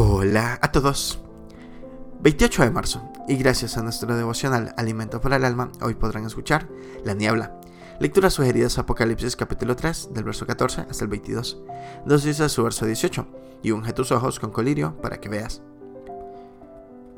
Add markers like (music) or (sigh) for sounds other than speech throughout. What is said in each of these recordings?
Hola a todos. 28 de marzo, y gracias a nuestro devocional Alimento para el Alma, hoy podrán escuchar La Niebla. Lecturas sugeridas Apocalipsis capítulo 3, del verso 14 hasta el 22. Dos dice su verso 18, y unge tus ojos con colirio para que veas.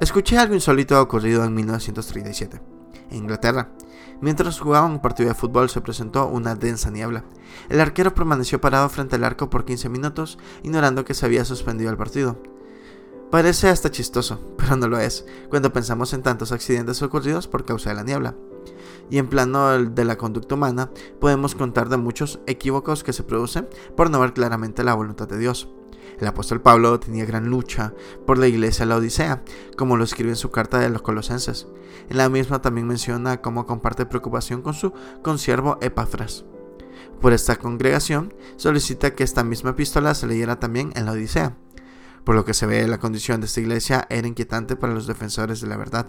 Escuché algo insólito ocurrido en 1937, en Inglaterra. Mientras jugaban un partido de fútbol se presentó una densa niebla. El arquero permaneció parado frente al arco por 15 minutos, ignorando que se había suspendido el partido. Parece hasta chistoso, (laughs) pero no lo es, cuando pensamos en tantos accidentes ocurridos por causa de la niebla. Y en plano de la conducta humana, podemos contar de muchos equívocos que se producen por no ver claramente la voluntad de Dios. El apóstol Pablo tenía gran lucha por la iglesia de la Odisea, como lo escribe en su carta de los Colosenses. En la misma también menciona cómo comparte preocupación con su consiervo Epafras. Por esta congregación, solicita que esta misma epístola se leyera también en la Odisea. Por lo que se ve, la condición de esta iglesia era inquietante para los defensores de la verdad.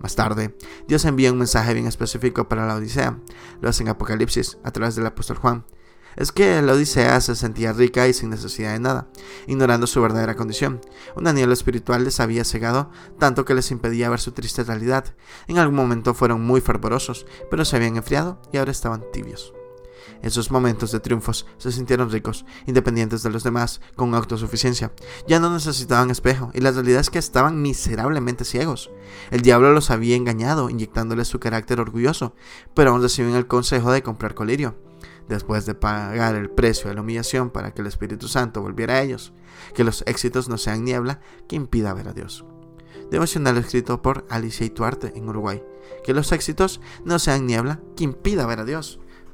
Más tarde, Dios envía un mensaje bien específico para la Odisea. Lo hace en Apocalipsis, a través del apóstol Juan. Es que la Odisea se sentía rica y sin necesidad de nada, ignorando su verdadera condición. Una niebla espiritual les había cegado tanto que les impedía ver su triste realidad. En algún momento fueron muy fervorosos, pero se habían enfriado y ahora estaban tibios. En sus momentos de triunfos se sintieron ricos, independientes de los demás, con autosuficiencia. Ya no necesitaban espejo, y la realidad es que estaban miserablemente ciegos. El diablo los había engañado, inyectándoles su carácter orgulloso, pero aún reciben el consejo de comprar colirio. Después de pagar el precio de la humillación para que el Espíritu Santo volviera a ellos, que los éxitos no sean niebla que impida ver a Dios. Devocional escrito por Alicia Ituarte en Uruguay. Que los éxitos no sean niebla que impida ver a Dios.